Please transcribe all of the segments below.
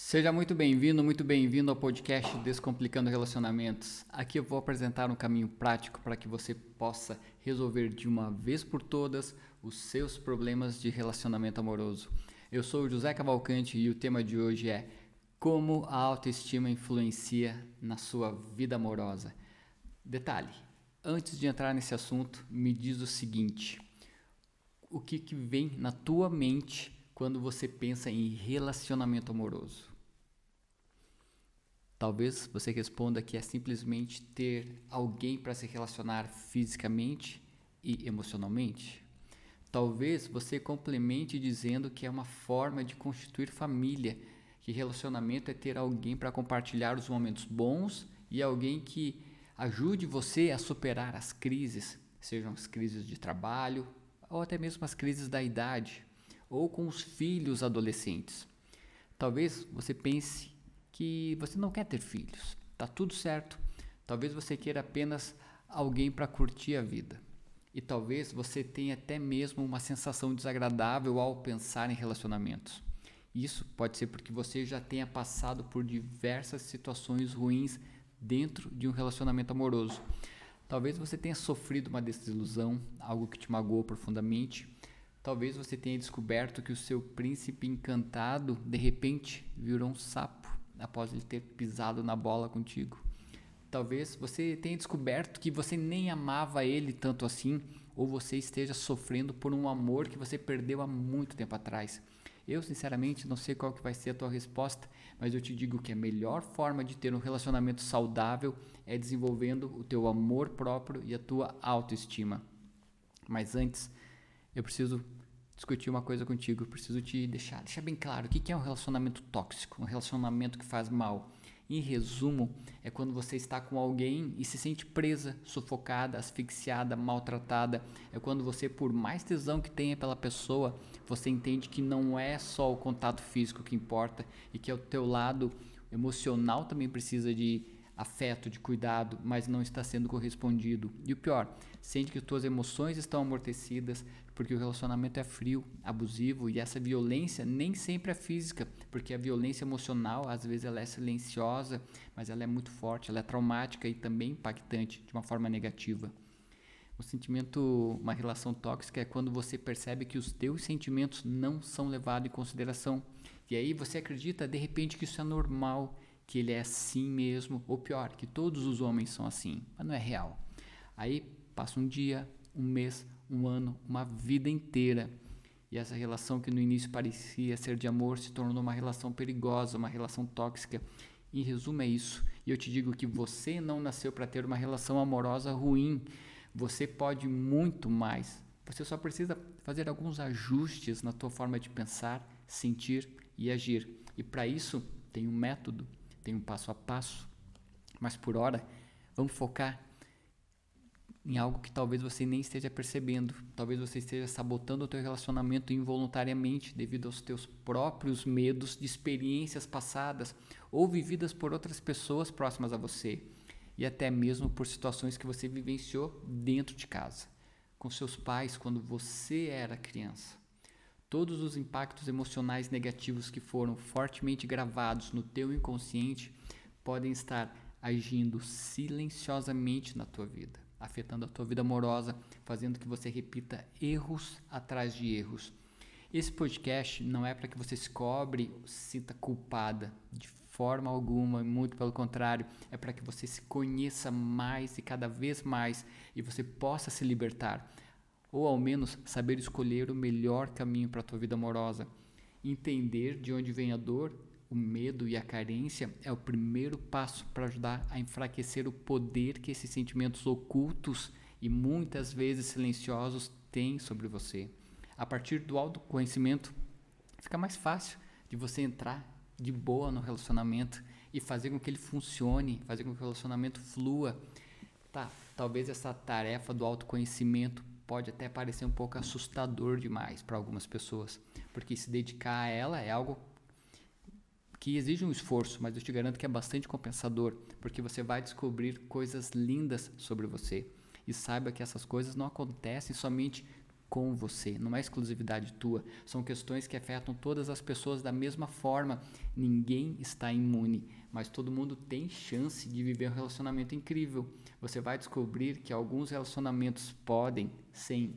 Seja muito bem-vindo, muito bem-vindo ao podcast Descomplicando Relacionamentos. Aqui eu vou apresentar um caminho prático para que você possa resolver de uma vez por todas os seus problemas de relacionamento amoroso. Eu sou o José Cavalcante e o tema de hoje é como a autoestima influencia na sua vida amorosa. Detalhe: antes de entrar nesse assunto, me diz o seguinte: o que, que vem na tua mente quando você pensa em relacionamento amoroso? Talvez você responda que é simplesmente ter alguém para se relacionar fisicamente e emocionalmente. Talvez você complemente dizendo que é uma forma de constituir família, que relacionamento é ter alguém para compartilhar os momentos bons e alguém que ajude você a superar as crises, sejam as crises de trabalho ou até mesmo as crises da idade, ou com os filhos adolescentes. Talvez você pense que você não quer ter filhos. Tá tudo certo. Talvez você queira apenas alguém para curtir a vida. E talvez você tenha até mesmo uma sensação desagradável ao pensar em relacionamentos. Isso pode ser porque você já tenha passado por diversas situações ruins dentro de um relacionamento amoroso. Talvez você tenha sofrido uma desilusão, algo que te magoou profundamente. Talvez você tenha descoberto que o seu príncipe encantado de repente virou um sapo após ele ter pisado na bola contigo. Talvez você tenha descoberto que você nem amava ele tanto assim, ou você esteja sofrendo por um amor que você perdeu há muito tempo atrás. Eu, sinceramente, não sei qual que vai ser a tua resposta, mas eu te digo que a melhor forma de ter um relacionamento saudável é desenvolvendo o teu amor próprio e a tua autoestima. Mas antes, eu preciso discutir uma coisa contigo. Eu preciso te deixar, deixar bem claro o que é um relacionamento tóxico, um relacionamento que faz mal. Em resumo, é quando você está com alguém e se sente presa, sufocada, asfixiada, maltratada. É quando você, por mais tesão que tenha pela pessoa, você entende que não é só o contato físico que importa e que o teu lado emocional também precisa de afeto, de cuidado, mas não está sendo correspondido. E o pior, sente que suas emoções estão amortecidas, porque o relacionamento é frio, abusivo e essa violência nem sempre é física, porque a violência emocional às vezes ela é silenciosa, mas ela é muito forte, ela é traumática e também impactante de uma forma negativa. O sentimento, uma relação tóxica é quando você percebe que os teus sentimentos não são levados em consideração. E aí você acredita de repente que isso é normal, que ele é assim mesmo, ou pior, que todos os homens são assim, mas não é real. Aí passa um dia, um mês, um ano, uma vida inteira. E essa relação que no início parecia ser de amor se tornou uma relação perigosa, uma relação tóxica. Em resumo, é isso. E eu te digo que você não nasceu para ter uma relação amorosa ruim. Você pode muito mais. Você só precisa fazer alguns ajustes na tua forma de pensar, sentir e agir. E para isso tem um método, tem um passo a passo. Mas por hora, vamos focar em algo que talvez você nem esteja percebendo. Talvez você esteja sabotando o teu relacionamento involuntariamente devido aos teus próprios medos de experiências passadas ou vividas por outras pessoas próximas a você e até mesmo por situações que você vivenciou dentro de casa, com seus pais quando você era criança. Todos os impactos emocionais negativos que foram fortemente gravados no teu inconsciente podem estar agindo silenciosamente na tua vida afetando a tua vida amorosa, fazendo que você repita erros atrás de erros. Esse podcast não é para que você se cobre, se sinta culpada de forma alguma, muito pelo contrário, é para que você se conheça mais e cada vez mais e você possa se libertar, ou ao menos saber escolher o melhor caminho para a tua vida amorosa, entender de onde vem a dor o medo e a carência é o primeiro passo para ajudar a enfraquecer o poder que esses sentimentos ocultos e muitas vezes silenciosos têm sobre você. A partir do autoconhecimento, fica mais fácil de você entrar de boa no relacionamento e fazer com que ele funcione, fazer com que o relacionamento flua. Tá, talvez essa tarefa do autoconhecimento pode até parecer um pouco assustador demais para algumas pessoas, porque se dedicar a ela é algo que exige um esforço, mas eu te garanto que é bastante compensador, porque você vai descobrir coisas lindas sobre você. E saiba que essas coisas não acontecem somente com você, não é exclusividade tua. São questões que afetam todas as pessoas da mesma forma. Ninguém está imune, mas todo mundo tem chance de viver um relacionamento incrível. Você vai descobrir que alguns relacionamentos podem, sem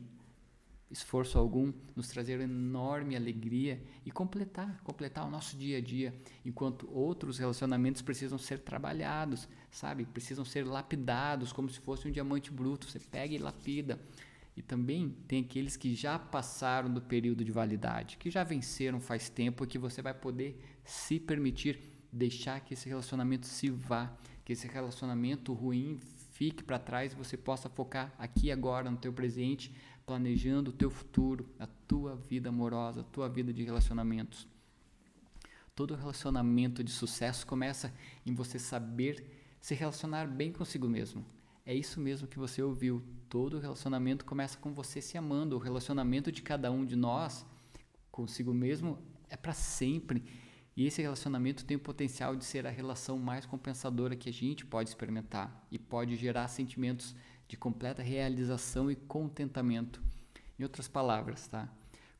esforço algum, nos trazer enorme alegria e completar, completar o nosso dia a dia, enquanto outros relacionamentos precisam ser trabalhados, sabe? Precisam ser lapidados como se fosse um diamante bruto. Você pega e lapida. E também tem aqueles que já passaram do período de validade, que já venceram faz tempo e que você vai poder se permitir deixar que esse relacionamento se vá, que esse relacionamento ruim fique para trás e você possa focar aqui agora no teu presente, planejando o teu futuro, a tua vida amorosa, a tua vida de relacionamentos. Todo relacionamento de sucesso começa em você saber se relacionar bem consigo mesmo. É isso mesmo que você ouviu. Todo relacionamento começa com você se amando. O relacionamento de cada um de nós consigo mesmo é para sempre. E esse relacionamento tem o potencial de ser a relação mais compensadora que a gente pode experimentar e pode gerar sentimentos de completa realização e contentamento. Em outras palavras, tá?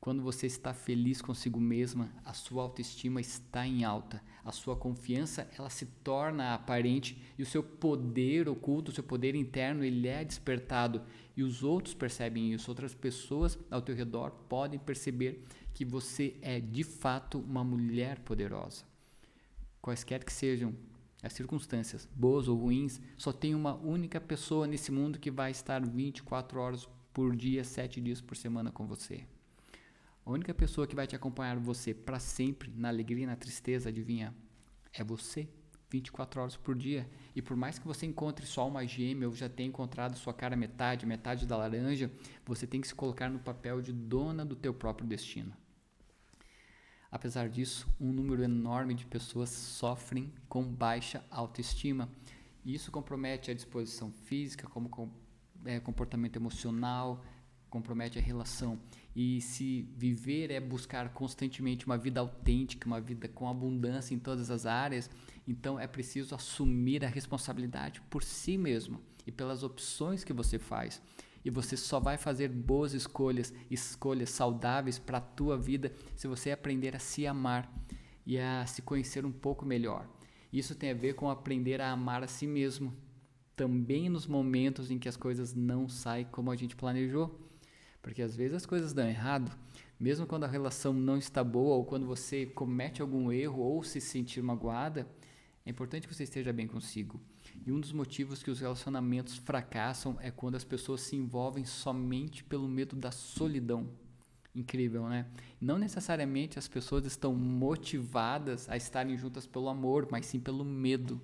Quando você está feliz consigo mesma, a sua autoestima está em alta, a sua confiança ela se torna aparente e o seu poder oculto, o seu poder interno, ele é despertado e os outros percebem isso, outras pessoas ao teu redor podem perceber que você é de fato uma mulher poderosa. Quaisquer que sejam as circunstâncias, boas ou ruins, só tem uma única pessoa nesse mundo que vai estar 24 horas por dia, 7 dias por semana com você. A única pessoa que vai te acompanhar você para sempre, na alegria e na tristeza, adivinha? É você. 24 horas por dia. E por mais que você encontre só uma gêmea ou já tenha encontrado sua cara metade, metade da laranja, você tem que se colocar no papel de dona do teu próprio destino. Apesar disso, um número enorme de pessoas sofrem com baixa autoestima. E isso compromete a disposição física, como é, comportamento emocional, compromete a relação. E se viver é buscar constantemente uma vida autêntica, uma vida com abundância em todas as áreas, então é preciso assumir a responsabilidade por si mesmo e pelas opções que você faz. E você só vai fazer boas escolhas, escolhas saudáveis para a tua vida se você aprender a se amar e a se conhecer um pouco melhor. Isso tem a ver com aprender a amar a si mesmo, também nos momentos em que as coisas não saem como a gente planejou. Porque às vezes as coisas dão errado, mesmo quando a relação não está boa ou quando você comete algum erro ou se sentir magoada, é importante que você esteja bem consigo. E um dos motivos que os relacionamentos fracassam é quando as pessoas se envolvem somente pelo medo da solidão. Incrível, né? Não necessariamente as pessoas estão motivadas a estarem juntas pelo amor, mas sim pelo medo.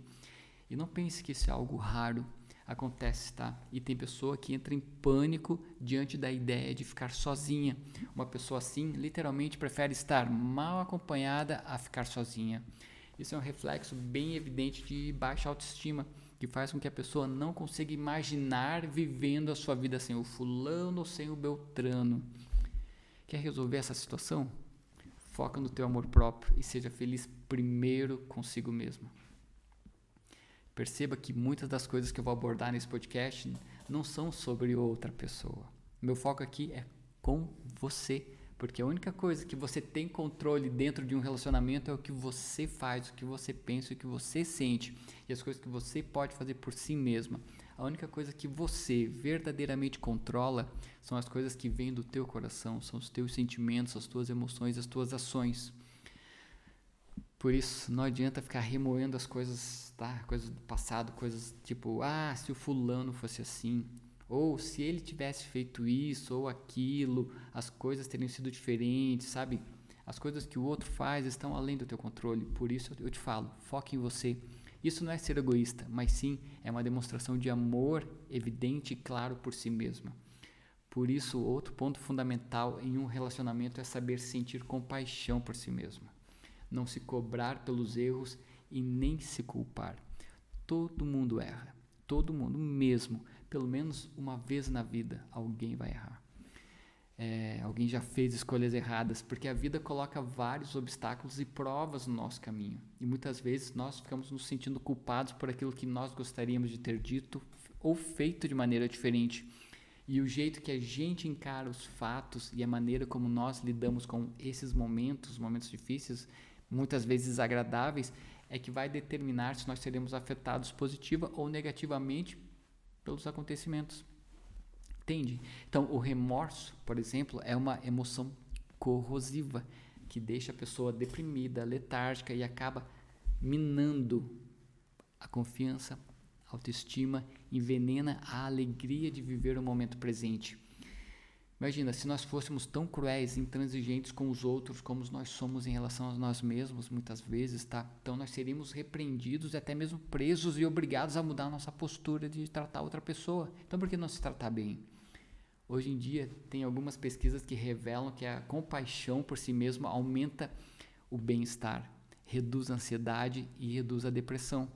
E não pense que isso é algo raro acontece, tá? E tem pessoa que entra em pânico diante da ideia de ficar sozinha. Uma pessoa assim, literalmente, prefere estar mal acompanhada a ficar sozinha. Isso é um reflexo bem evidente de baixa autoestima, que faz com que a pessoa não consiga imaginar vivendo a sua vida sem o fulano ou sem o beltrano. Quer resolver essa situação? Foca no teu amor próprio e seja feliz primeiro consigo mesmo. Perceba que muitas das coisas que eu vou abordar nesse podcast não são sobre outra pessoa. Meu foco aqui é com você, porque a única coisa que você tem controle dentro de um relacionamento é o que você faz, o que você pensa, o que você sente e as coisas que você pode fazer por si mesma. A única coisa que você verdadeiramente controla são as coisas que vêm do teu coração, são os teus sentimentos, as tuas emoções, as tuas ações. Por isso, não adianta ficar remoendo as coisas, tá? Coisas do passado, coisas tipo, ah, se o fulano fosse assim, ou se ele tivesse feito isso ou aquilo, as coisas teriam sido diferentes, sabe? As coisas que o outro faz estão além do teu controle. Por isso eu te falo, foque em você. Isso não é ser egoísta, mas sim é uma demonstração de amor evidente e claro por si mesma. Por isso, outro ponto fundamental em um relacionamento é saber sentir compaixão por si mesma não se cobrar pelos erros e nem se culpar. Todo mundo erra, todo mundo mesmo, pelo menos uma vez na vida, alguém vai errar. É, alguém já fez escolhas erradas, porque a vida coloca vários obstáculos e provas no nosso caminho. E muitas vezes nós ficamos nos sentindo culpados por aquilo que nós gostaríamos de ter dito ou feito de maneira diferente. E o jeito que a gente encara os fatos e a maneira como nós lidamos com esses momentos, momentos difíceis, muitas vezes desagradáveis, é que vai determinar se nós seremos afetados positiva ou negativamente pelos acontecimentos. Entende? Então, o remorso, por exemplo, é uma emoção corrosiva que deixa a pessoa deprimida, letárgica e acaba minando a confiança, autoestima, envenena a alegria de viver o momento presente. Imagina, se nós fôssemos tão cruéis, intransigentes com os outros como nós somos em relação a nós mesmos, muitas vezes, tá? Então nós seríamos repreendidos, até mesmo presos e obrigados a mudar a nossa postura de tratar outra pessoa. Então por que não se tratar bem? Hoje em dia tem algumas pesquisas que revelam que a compaixão por si mesmo aumenta o bem-estar, reduz a ansiedade e reduz a depressão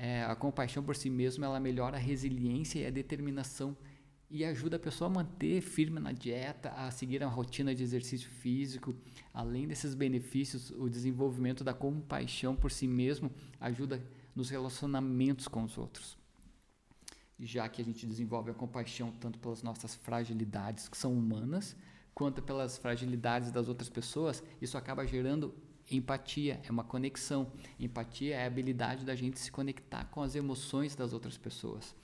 é, a compaixão por si mesmo ela melhora a resiliência e a determinação e ajuda a pessoa a manter firme na dieta, a seguir a rotina de exercício físico. Além desses benefícios, o desenvolvimento da compaixão por si mesmo ajuda nos relacionamentos com os outros. Já que a gente desenvolve a compaixão tanto pelas nossas fragilidades, que são humanas, quanto pelas fragilidades das outras pessoas, isso acaba gerando Empatia é uma conexão. Empatia é a habilidade da gente se conectar com as emoções das outras pessoas.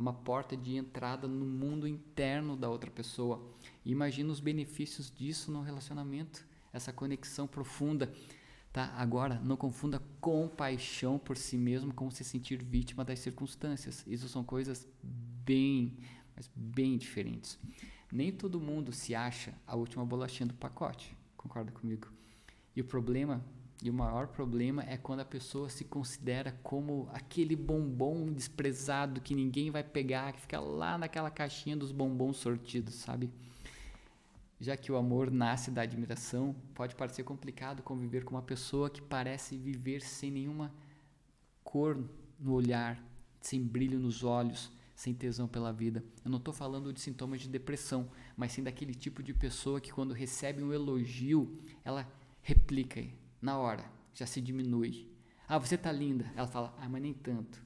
É uma porta de entrada no mundo interno da outra pessoa. Imagina os benefícios disso no relacionamento, essa conexão profunda. Tá? Agora, não confunda compaixão por si mesmo com se sentir vítima das circunstâncias. Isso são coisas bem, mas bem diferentes. Nem todo mundo se acha a última bolachinha do pacote. Concorda comigo? E o problema, e o maior problema é quando a pessoa se considera como aquele bombom desprezado que ninguém vai pegar, que fica lá naquela caixinha dos bombons sortidos, sabe? Já que o amor nasce da admiração, pode parecer complicado conviver com uma pessoa que parece viver sem nenhuma cor no olhar, sem brilho nos olhos, sem tesão pela vida. Eu não estou falando de sintomas de depressão, mas sim daquele tipo de pessoa que, quando recebe um elogio, ela replica na hora, já se diminui. Ah, você tá linda. Ela fala, ah, mas nem tanto.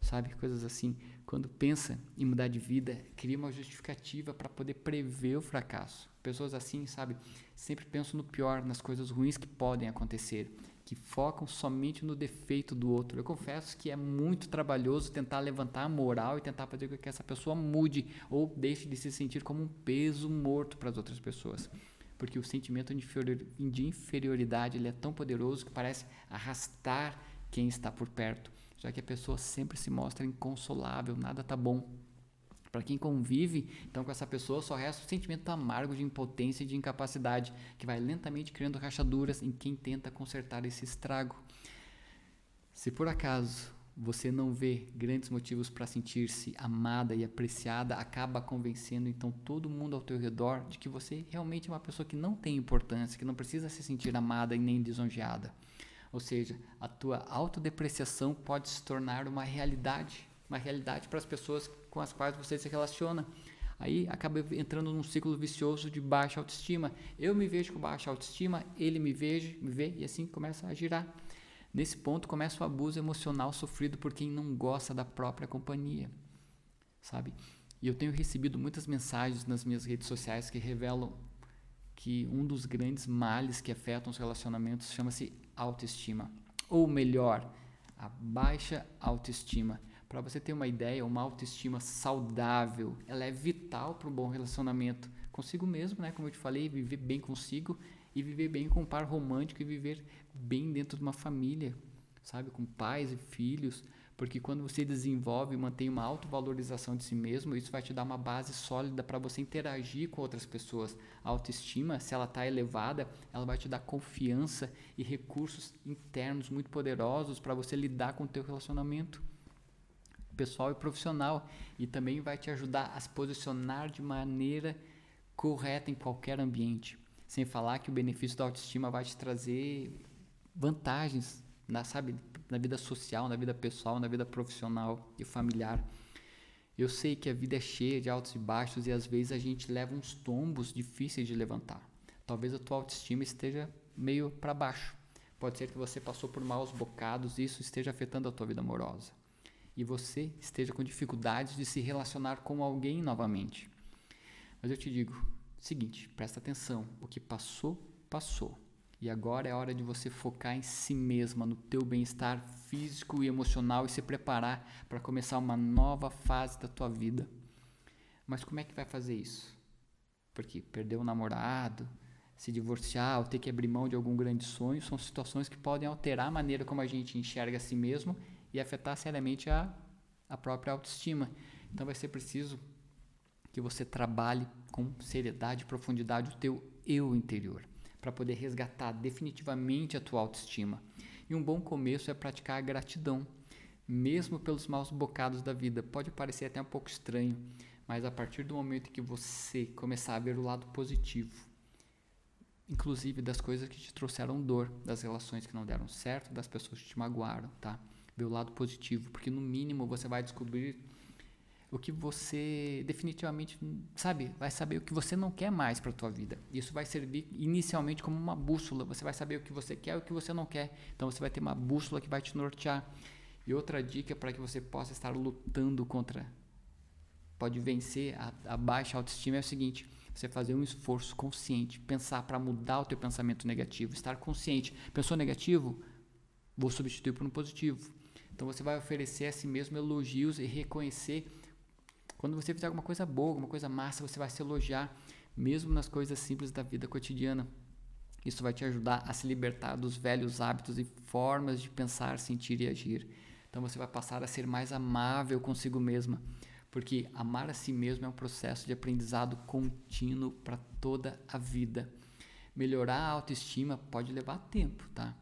Sabe, coisas assim. Quando pensa em mudar de vida, cria uma justificativa para poder prever o fracasso. Pessoas assim, sabe, sempre pensam no pior, nas coisas ruins que podem acontecer, que focam somente no defeito do outro. Eu confesso que é muito trabalhoso tentar levantar a moral e tentar fazer com que essa pessoa mude ou deixe de se sentir como um peso morto para as outras pessoas porque o sentimento de inferioridade ele é tão poderoso que parece arrastar quem está por perto, já que a pessoa sempre se mostra inconsolável, nada tá bom. Para quem convive, então com essa pessoa só resta o sentimento amargo de impotência e de incapacidade, que vai lentamente criando rachaduras em quem tenta consertar esse estrago. Se por acaso você não vê grandes motivos para sentir-se amada e apreciada, acaba convencendo então todo mundo ao teu redor de que você realmente é uma pessoa que não tem importância, que não precisa se sentir amada e nem lisonjeada. Ou seja, a tua autodepreciação pode se tornar uma realidade, uma realidade para as pessoas com as quais você se relaciona. Aí acaba entrando num ciclo vicioso de baixa autoestima. Eu me vejo com baixa autoestima, ele me vejo, me vê e assim começa a girar. Nesse ponto começa o abuso emocional sofrido por quem não gosta da própria companhia, sabe? E eu tenho recebido muitas mensagens nas minhas redes sociais que revelam que um dos grandes males que afetam os relacionamentos chama-se autoestima, ou melhor, a baixa autoestima. Para você ter uma ideia, uma autoestima saudável, ela é vital para um bom relacionamento consigo mesmo, né? Como eu te falei, viver bem consigo e viver bem com um par romântico e viver bem dentro de uma família, sabe, com pais e filhos, porque quando você desenvolve e mantém uma autovalorização de si mesmo, isso vai te dar uma base sólida para você interagir com outras pessoas. A autoestima, se ela está elevada, ela vai te dar confiança e recursos internos muito poderosos para você lidar com o teu relacionamento pessoal e profissional e também vai te ajudar a se posicionar de maneira correta em qualquer ambiente. Sem falar que o benefício da autoestima vai te trazer vantagens na, sabe, na vida social, na vida pessoal, na vida profissional e familiar. Eu sei que a vida é cheia de altos e baixos e às vezes a gente leva uns tombos difíceis de levantar. Talvez a tua autoestima esteja meio para baixo. Pode ser que você passou por maus bocados e isso esteja afetando a tua vida amorosa. e você esteja com dificuldades de se relacionar com alguém novamente. Mas eu te digo, seguinte, presta atenção, o que passou, passou. E agora é hora de você focar em si mesma, no teu bem-estar físico e emocional e se preparar para começar uma nova fase da tua vida. Mas como é que vai fazer isso? Porque perder o um namorado, se divorciar ou ter que abrir mão de algum grande sonho são situações que podem alterar a maneira como a gente enxerga a si mesmo e afetar seriamente a, a própria autoestima. Então vai ser preciso que você trabalhe com seriedade e profundidade o teu eu interior para poder resgatar definitivamente a tua autoestima. E um bom começo é praticar a gratidão, mesmo pelos maus bocados da vida. Pode parecer até um pouco estranho, mas a partir do momento que você começar a ver o lado positivo, inclusive das coisas que te trouxeram dor, das relações que não deram certo, das pessoas que te magoaram, tá? Ver o lado positivo, porque no mínimo você vai descobrir o que você definitivamente, sabe, vai saber o que você não quer mais para a tua vida. Isso vai servir inicialmente como uma bússola. Você vai saber o que você quer e o que você não quer. Então você vai ter uma bússola que vai te nortear. E outra dica para que você possa estar lutando contra, pode vencer a, a baixa autoestima é o seguinte: você fazer um esforço consciente, pensar para mudar o teu pensamento negativo, estar consciente. Pensou negativo? Vou substituir por um positivo. Então você vai oferecer a si mesmo elogios e reconhecer quando você fizer alguma coisa boa, alguma coisa massa, você vai se elogiar, mesmo nas coisas simples da vida cotidiana. Isso vai te ajudar a se libertar dos velhos hábitos e formas de pensar, sentir e agir. Então você vai passar a ser mais amável consigo mesma, porque amar a si mesmo é um processo de aprendizado contínuo para toda a vida. Melhorar a autoestima pode levar tempo, tá?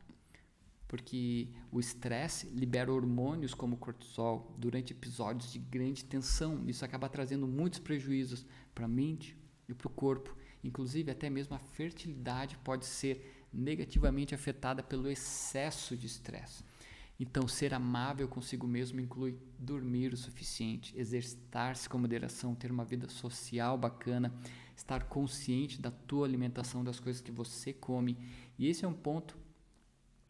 Porque o estresse libera hormônios como cortisol durante episódios de grande tensão. Isso acaba trazendo muitos prejuízos para a mente e para o corpo. Inclusive, até mesmo a fertilidade pode ser negativamente afetada pelo excesso de estresse. Então, ser amável consigo mesmo inclui dormir o suficiente, exercitar-se com moderação, ter uma vida social bacana, estar consciente da tua alimentação, das coisas que você come. E esse é um ponto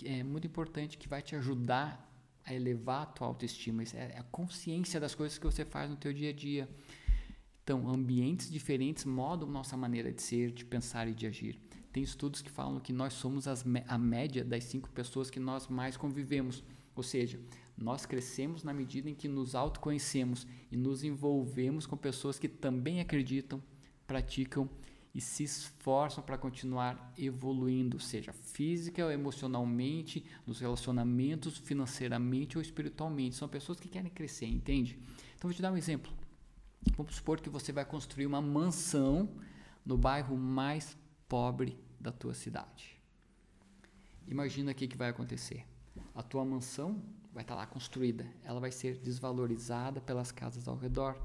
é muito importante que vai te ajudar a elevar a tua autoestima. É a consciência das coisas que você faz no teu dia a dia. Então, ambientes diferentes modam nossa maneira de ser, de pensar e de agir. Tem estudos que falam que nós somos as, a média das cinco pessoas que nós mais convivemos. Ou seja, nós crescemos na medida em que nos autoconhecemos e nos envolvemos com pessoas que também acreditam, praticam e se esforçam para continuar evoluindo, seja física ou emocionalmente, nos relacionamentos, financeiramente ou espiritualmente. São pessoas que querem crescer, entende? Então vou te dar um exemplo. Vamos supor que você vai construir uma mansão no bairro mais pobre da tua cidade. Imagina o que, que vai acontecer. A tua mansão vai estar lá construída, ela vai ser desvalorizada pelas casas ao redor,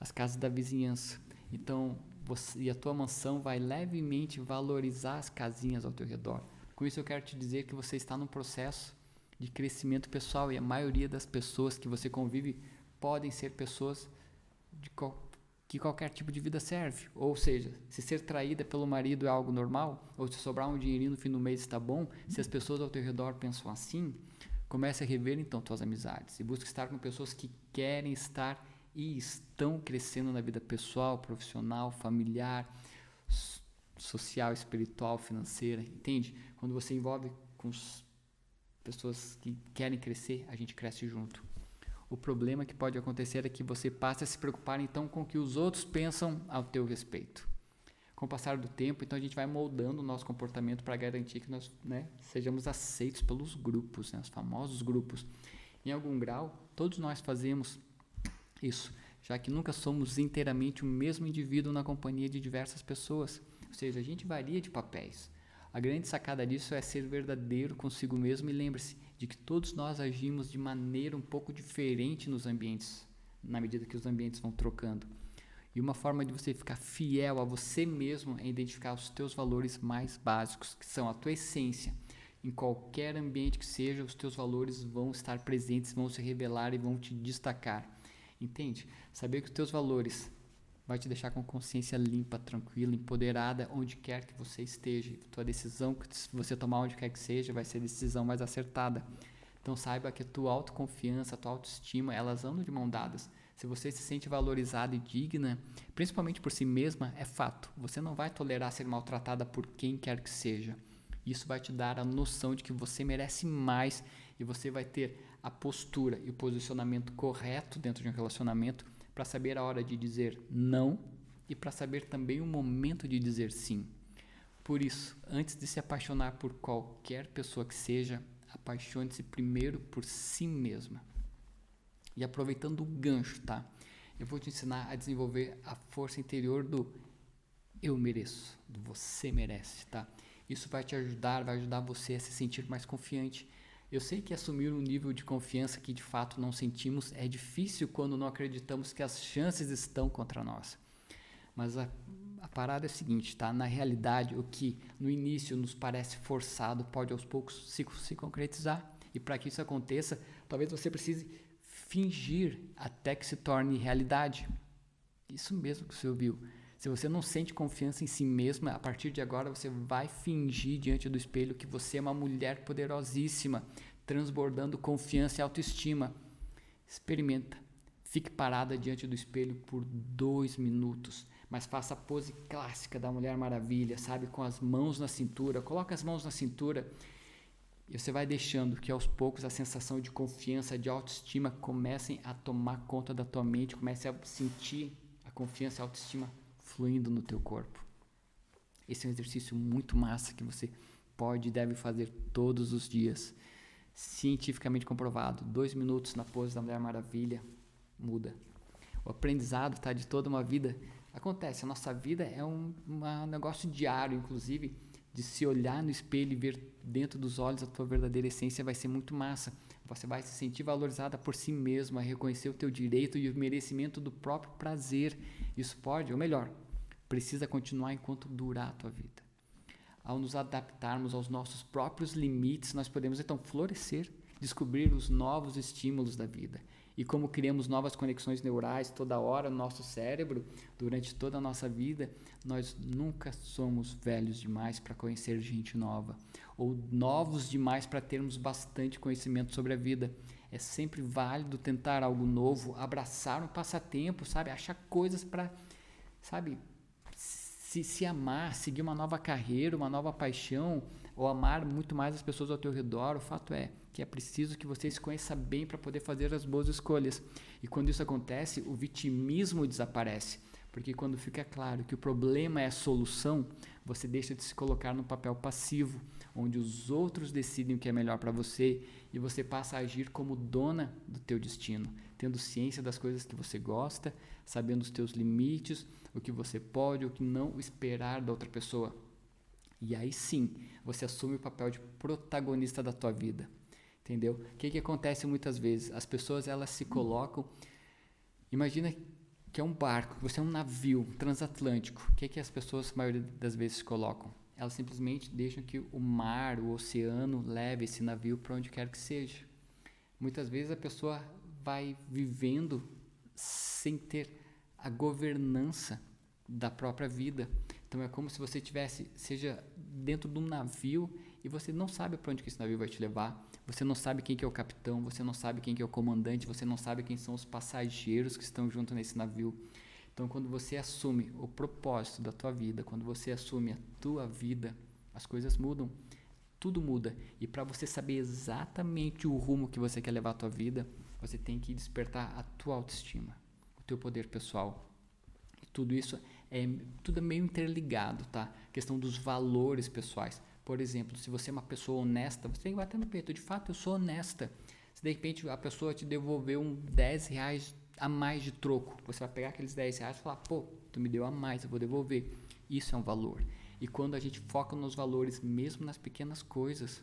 as casas da vizinhança. Então, você, e a tua mansão vai levemente valorizar as casinhas ao teu redor. Com isso eu quero te dizer que você está num processo de crescimento pessoal e a maioria das pessoas que você convive podem ser pessoas de qual, que qualquer tipo de vida serve. Ou seja, se ser traída pelo marido é algo normal, ou se sobrar um dinheirinho no fim do mês está bom, se as pessoas ao teu redor pensam assim, comece a rever então tuas amizades e busque estar com pessoas que querem estar e estão crescendo na vida pessoal, profissional, familiar, social, espiritual, financeira, entende? Quando você envolve com pessoas que querem crescer, a gente cresce junto. O problema que pode acontecer é que você passe a se preocupar então com o que os outros pensam ao teu respeito. Com o passar do tempo, então a gente vai moldando o nosso comportamento para garantir que nós né, sejamos aceitos pelos grupos, né, os famosos grupos. Em algum grau, todos nós fazemos isso, já que nunca somos inteiramente o mesmo indivíduo na companhia de diversas pessoas. Ou seja, a gente varia de papéis. A grande sacada disso é ser verdadeiro consigo mesmo e lembre-se de que todos nós agimos de maneira um pouco diferente nos ambientes, na medida que os ambientes vão trocando. E uma forma de você ficar fiel a você mesmo é identificar os teus valores mais básicos, que são a tua essência. Em qualquer ambiente que seja, os teus valores vão estar presentes, vão se revelar e vão te destacar. Entende? Saber que os teus valores vai te deixar com consciência limpa, tranquila, empoderada, onde quer que você esteja. Tua decisão que você tomar onde quer que seja vai ser a decisão mais acertada. Então saiba que a tua autoconfiança, a tua autoestima, elas andam de mão dadas. Se você se sente valorizada e digna, principalmente por si mesma, é fato. Você não vai tolerar ser maltratada por quem quer que seja. Isso vai te dar a noção de que você merece mais e você vai ter a postura e o posicionamento correto dentro de um relacionamento para saber a hora de dizer não e para saber também o momento de dizer sim. Por isso, antes de se apaixonar por qualquer pessoa que seja, apaixone-se primeiro por si mesma. E aproveitando o gancho, tá? Eu vou te ensinar a desenvolver a força interior do eu mereço, do você merece, tá? Isso vai te ajudar, vai ajudar você a se sentir mais confiante. Eu sei que assumir um nível de confiança que de fato não sentimos é difícil quando não acreditamos que as chances estão contra nós. Mas a, a parada é a seguinte, tá? Na realidade, o que no início nos parece forçado pode aos poucos se, se concretizar. E para que isso aconteça, talvez você precise fingir até que se torne realidade. Isso mesmo que você ouviu. Se você não sente confiança em si mesma, a partir de agora você vai fingir diante do espelho que você é uma mulher poderosíssima, transbordando confiança e autoestima. Experimenta. Fique parada diante do espelho por dois minutos mas faça a pose clássica da Mulher Maravilha, sabe? Com as mãos na cintura. Coloca as mãos na cintura e você vai deixando que aos poucos a sensação de confiança, de autoestima comecem a tomar conta da tua mente, comece a sentir a confiança e a autoestima fluindo no teu corpo. Esse é um exercício muito massa que você pode e deve fazer todos os dias. Cientificamente comprovado. Dois minutos na pose da Mulher Maravilha muda. O aprendizado está de toda uma vida Acontece, a nossa vida é um uma negócio diário, inclusive, de se olhar no espelho e ver dentro dos olhos a tua verdadeira essência vai ser muito massa. Você vai se sentir valorizada por si mesma, reconhecer o teu direito e o merecimento do próprio prazer. Isso pode, ou melhor, precisa continuar enquanto durar a tua vida. Ao nos adaptarmos aos nossos próprios limites, nós podemos então florescer, descobrir os novos estímulos da vida e como criamos novas conexões neurais toda hora no nosso cérebro, durante toda a nossa vida, nós nunca somos velhos demais para conhecer gente nova ou novos demais para termos bastante conhecimento sobre a vida. É sempre válido tentar algo novo, abraçar um passatempo, sabe? Achar coisas para, sabe, se, se amar, seguir uma nova carreira, uma nova paixão, ou amar muito mais as pessoas ao teu redor. O fato é, que é preciso que você se conheça bem para poder fazer as boas escolhas. E quando isso acontece, o vitimismo desaparece. Porque quando fica claro que o problema é a solução, você deixa de se colocar no papel passivo, onde os outros decidem o que é melhor para você e você passa a agir como dona do teu destino, tendo ciência das coisas que você gosta, sabendo os teus limites, o que você pode, o que não esperar da outra pessoa. E aí sim, você assume o papel de protagonista da tua vida. Entendeu? O que, que acontece muitas vezes? As pessoas elas se colocam. Imagina que é um barco, você é um navio transatlântico. O que, que as pessoas, a maioria das vezes, colocam? Elas simplesmente deixam que o mar, o oceano, leve esse navio para onde quer que seja. Muitas vezes a pessoa vai vivendo sem ter a governança da própria vida. Então é como se você tivesse, seja dentro de um navio e você não sabe para onde que esse navio vai te levar. Você não sabe quem que é o capitão, você não sabe quem que é o comandante, você não sabe quem são os passageiros que estão junto nesse navio. Então, quando você assume o propósito da tua vida, quando você assume a tua vida, as coisas mudam, tudo muda. E para você saber exatamente o rumo que você quer levar a tua vida, você tem que despertar a tua autoestima, o teu poder pessoal. E tudo isso é tudo é meio interligado, tá? A questão dos valores pessoais. Por exemplo, se você é uma pessoa honesta, você tem que bater no peito. De fato, eu sou honesta. Se de repente a pessoa te devolver um 10 reais a mais de troco, você vai pegar aqueles 10 reais e falar, pô, tu me deu a mais, eu vou devolver. Isso é um valor. E quando a gente foca nos valores, mesmo nas pequenas coisas,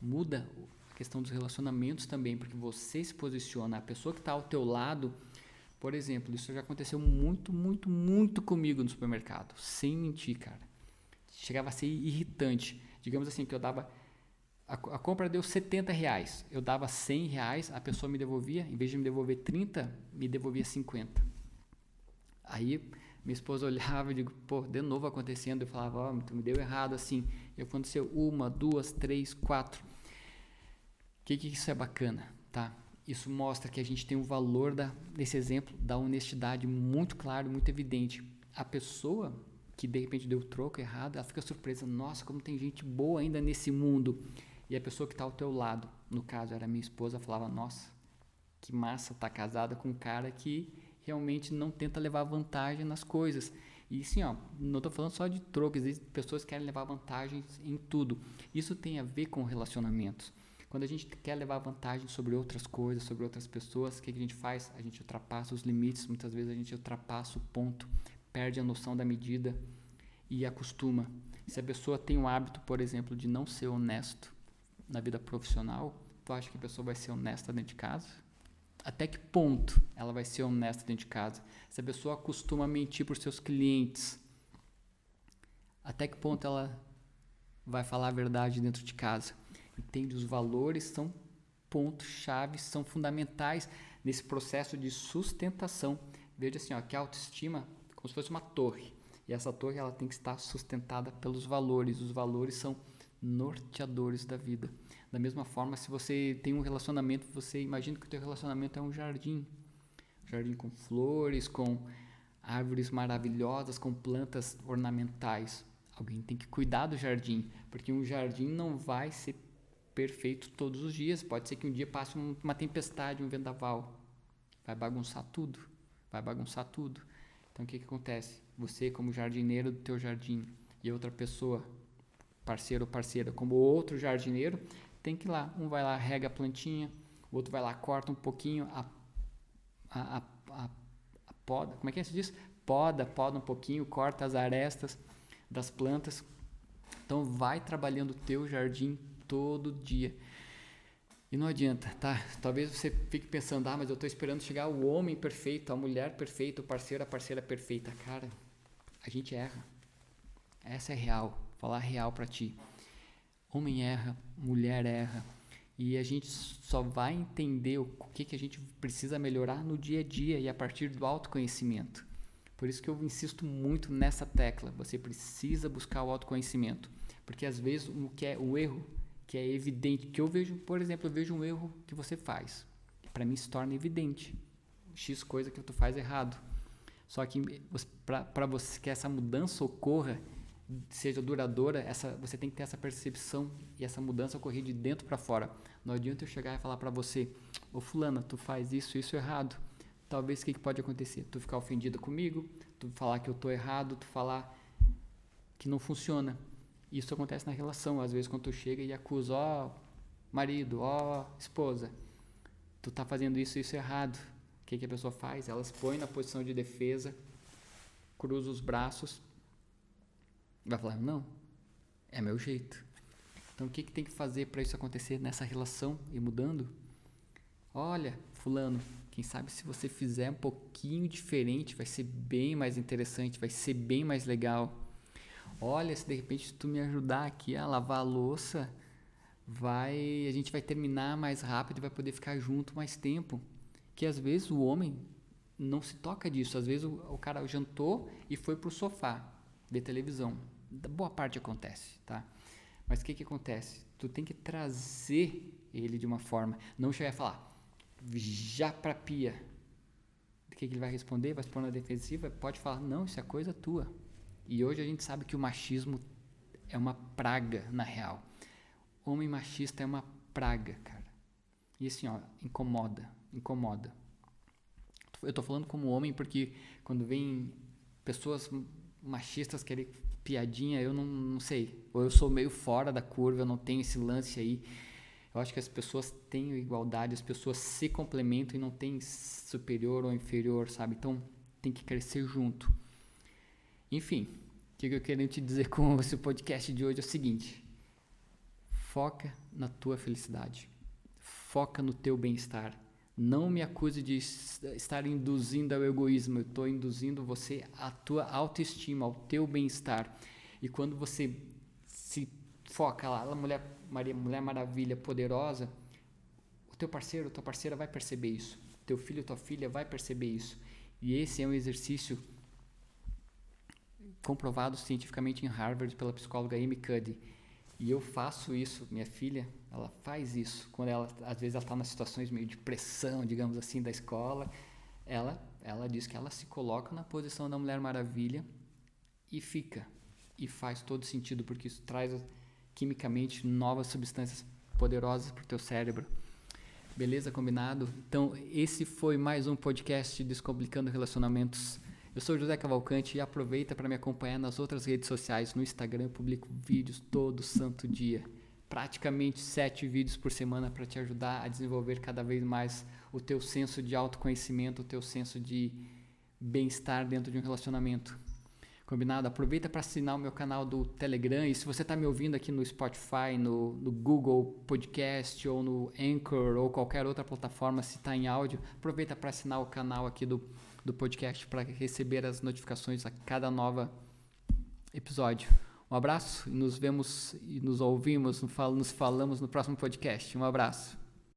muda questão dos relacionamentos também, porque você se posiciona, a pessoa que está ao teu lado, por exemplo, isso já aconteceu muito, muito, muito comigo no supermercado, sem mentir, cara chegava a ser irritante. Digamos assim, que eu dava. A, a, compra deu 70 reais. Eu dava 100 reais, a pessoa me devolvia, em vez de me devolver 30, me devolvia 50. Aí minha esposa olhava e digo, pô, de novo acontecendo. Eu falava, ó, oh, me deu errado assim. E aconteceu uma, duas, três, quatro. Que, que isso é bacana, tá? Isso mostra que a gente tem um valor da, desse exemplo da honestidade muito claro, muito evidente. A pessoa que de repente deu o troco errado, ela fica surpresa. Nossa, como tem gente boa ainda nesse mundo. E a pessoa que está ao teu lado, no caso era minha esposa, falava: Nossa, que massa estar tá casada com um cara que realmente não tenta levar vantagem nas coisas. E sim, ó, não estou falando só de troco, existem pessoas que querem levar vantagens em tudo. Isso tem a ver com relacionamentos. Quando a gente quer levar vantagem sobre outras coisas, sobre outras pessoas, o que, a gente faz? A gente ultrapassa os limites, muitas vezes a gente ultrapassa o ponto, perde a noção da medida e acostuma. Se a pessoa tem o hábito, por exemplo, de não ser honesto na vida profissional, tu acha que a pessoa vai ser honesta dentro de casa? Até que ponto ela vai ser honesta dentro de casa? Se a pessoa acostuma a mentir para os seus clientes, até que ponto ela vai falar a verdade dentro de casa? Entende os valores são pontos chave, são fundamentais nesse processo de sustentação. Veja assim, ó, que a autoestima como se fosse uma torre. E essa torre ela tem que estar sustentada pelos valores. Os valores são norteadores da vida. Da mesma forma, se você tem um relacionamento, você imagina que o teu relacionamento é um jardim. Jardim com flores, com árvores maravilhosas, com plantas ornamentais. Alguém tem que cuidar do jardim, porque um jardim não vai ser perfeito todos os dias. Pode ser que um dia passe uma tempestade, um vendaval. Vai bagunçar tudo. Vai bagunçar tudo. Então o que, que acontece? Você, como jardineiro do teu jardim, e outra pessoa, parceiro ou parceira, como outro jardineiro, tem que ir lá. Um vai lá, rega a plantinha, o outro vai lá, corta um pouquinho a, a, a, a, poda. Como é que é se diz? Poda, poda um pouquinho, corta as arestas das plantas. Então vai trabalhando o teu jardim todo dia. E não adianta, tá? Talvez você fique pensando, ah, mas eu estou esperando chegar o homem perfeito, a mulher perfeita, o parceiro, a parceira perfeita. Cara, a gente erra. Essa é real. Falar real para ti. Homem erra, mulher erra. E a gente só vai entender o que, que a gente precisa melhorar no dia a dia e a partir do autoconhecimento. Por isso que eu insisto muito nessa tecla. Você precisa buscar o autoconhecimento. Porque às vezes o que é o erro que é evidente, que eu vejo, por exemplo, eu vejo um erro que você faz, para mim se torna evidente, x coisa que tu faz errado. Só que para você que essa mudança ocorra, seja duradoura, essa, você tem que ter essa percepção e essa mudança ocorrer de dentro para fora. Não adianta eu chegar e falar para você, ô fulana, tu faz isso, isso errado. Talvez o que, que pode acontecer? Tu ficar ofendida comigo, tu falar que eu tô errado, tu falar que não funciona. Isso acontece na relação, às vezes quando tu chega e acusa, ó, marido, ó, esposa, tu tá fazendo isso isso errado. O que, que a pessoa faz? Ela se põe na posição de defesa, cruza os braços, vai falar, não, é meu jeito. Então o que, que tem que fazer para isso acontecer nessa relação e mudando? Olha, fulano, quem sabe se você fizer um pouquinho diferente, vai ser bem mais interessante, vai ser bem mais legal. Olha, se de repente tu me ajudar aqui a lavar a louça, vai, a gente vai terminar mais rápido e vai poder ficar junto mais tempo. Que às vezes o homem não se toca disso. Às vezes o, o cara jantou e foi pro sofá ver televisão. Boa parte acontece, tá? Mas o que que acontece? Tu tem que trazer ele de uma forma, não chegar a falar já pra pia. O que, que ele vai responder? Vai se pôr na defensiva? Pode falar, não, isso é coisa tua. E hoje a gente sabe que o machismo é uma praga na real. Homem machista é uma praga, cara. E assim, ó, incomoda, incomoda. Eu tô falando como homem porque quando vem pessoas machistas querem piadinha, eu não, não sei. Ou eu sou meio fora da curva, eu não tenho esse lance aí. Eu acho que as pessoas têm igualdade, as pessoas se complementam e não tem superior ou inferior, sabe? Então tem que crescer junto. Enfim, o que eu quero te dizer com esse podcast de hoje é o seguinte: foca na tua felicidade, foca no teu bem-estar. Não me acuse de estar induzindo ao egoísmo, eu estou induzindo você à tua autoestima, ao teu bem-estar. E quando você se foca lá, a mulher, Maria, mulher maravilha, poderosa, o teu parceiro, tua parceira vai perceber isso. Teu filho, tua filha vai perceber isso. E esse é um exercício comprovado cientificamente em Harvard pela psicóloga Amy Cuddy. E eu faço isso, minha filha, Ela faz isso. Quando ela, às vezes, ela está nas situações meio de pressão, digamos assim, da escola. Ela, ela diz que ela se coloca na posição da Mulher Maravilha e fica. E faz todo sentido, porque isso traz quimicamente novas substâncias poderosas para o teu cérebro. Beleza? Combinado? Então, esse foi mais um podcast Descomplicando Relacionamentos. Eu sou José Cavalcante e aproveita para me acompanhar nas outras redes sociais. No Instagram, eu publico vídeos todo santo dia praticamente sete vídeos por semana para te ajudar a desenvolver cada vez mais o teu senso de autoconhecimento, o teu senso de bem-estar dentro de um relacionamento. Combinado? Aproveita para assinar o meu canal do Telegram e se você está me ouvindo aqui no Spotify, no, no, Google Podcast ou no Anchor ou qualquer outra plataforma, se está em áudio, aproveita para assinar o canal aqui do, do podcast para receber as notificações a cada nova episódio. Um abraço e nos vemos e nos ouvimos, nos falamos no próximo podcast. Um abraço.